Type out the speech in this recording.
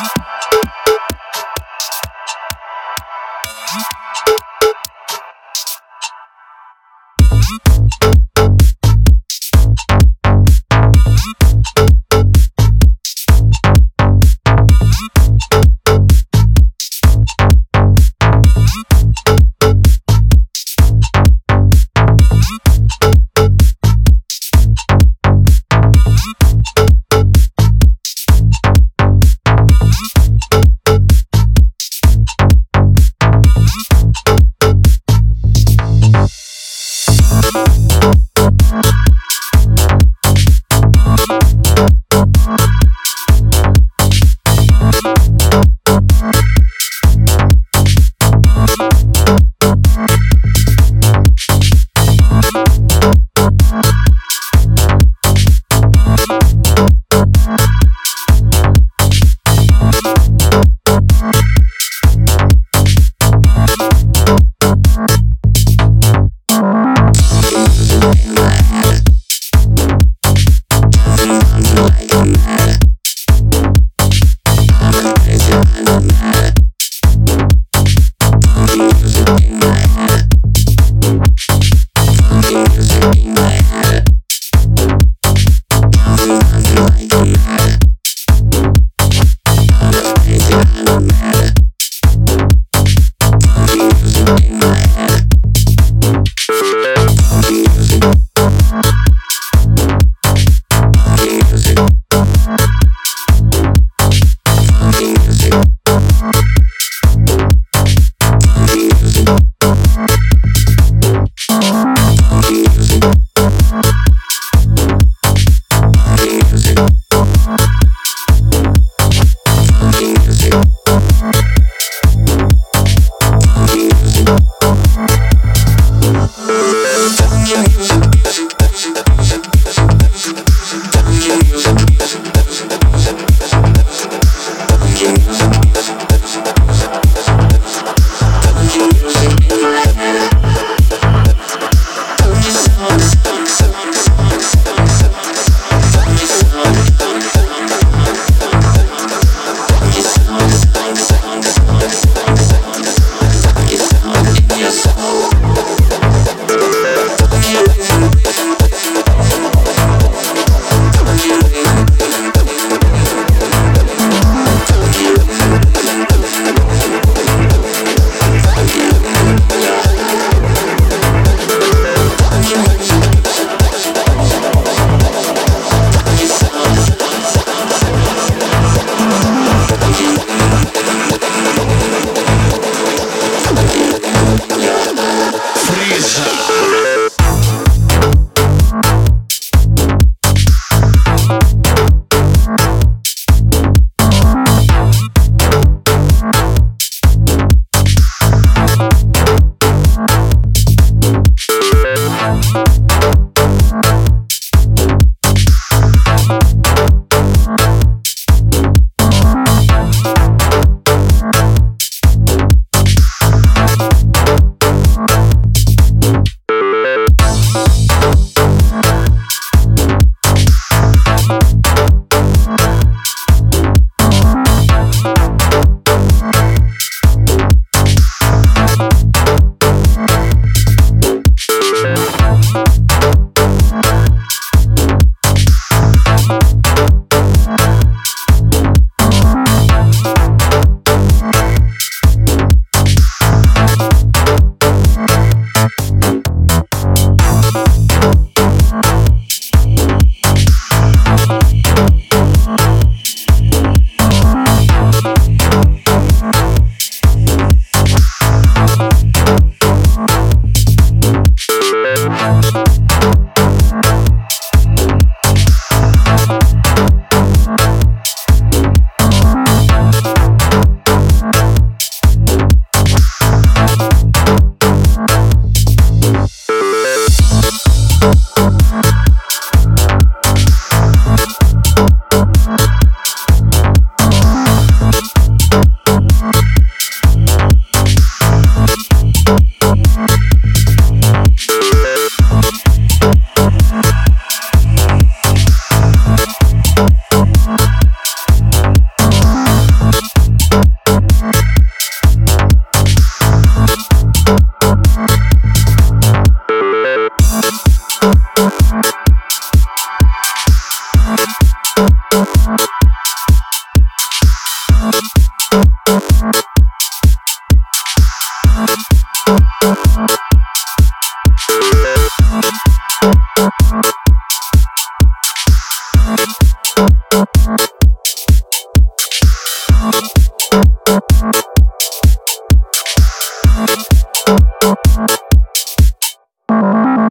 Bye. Thank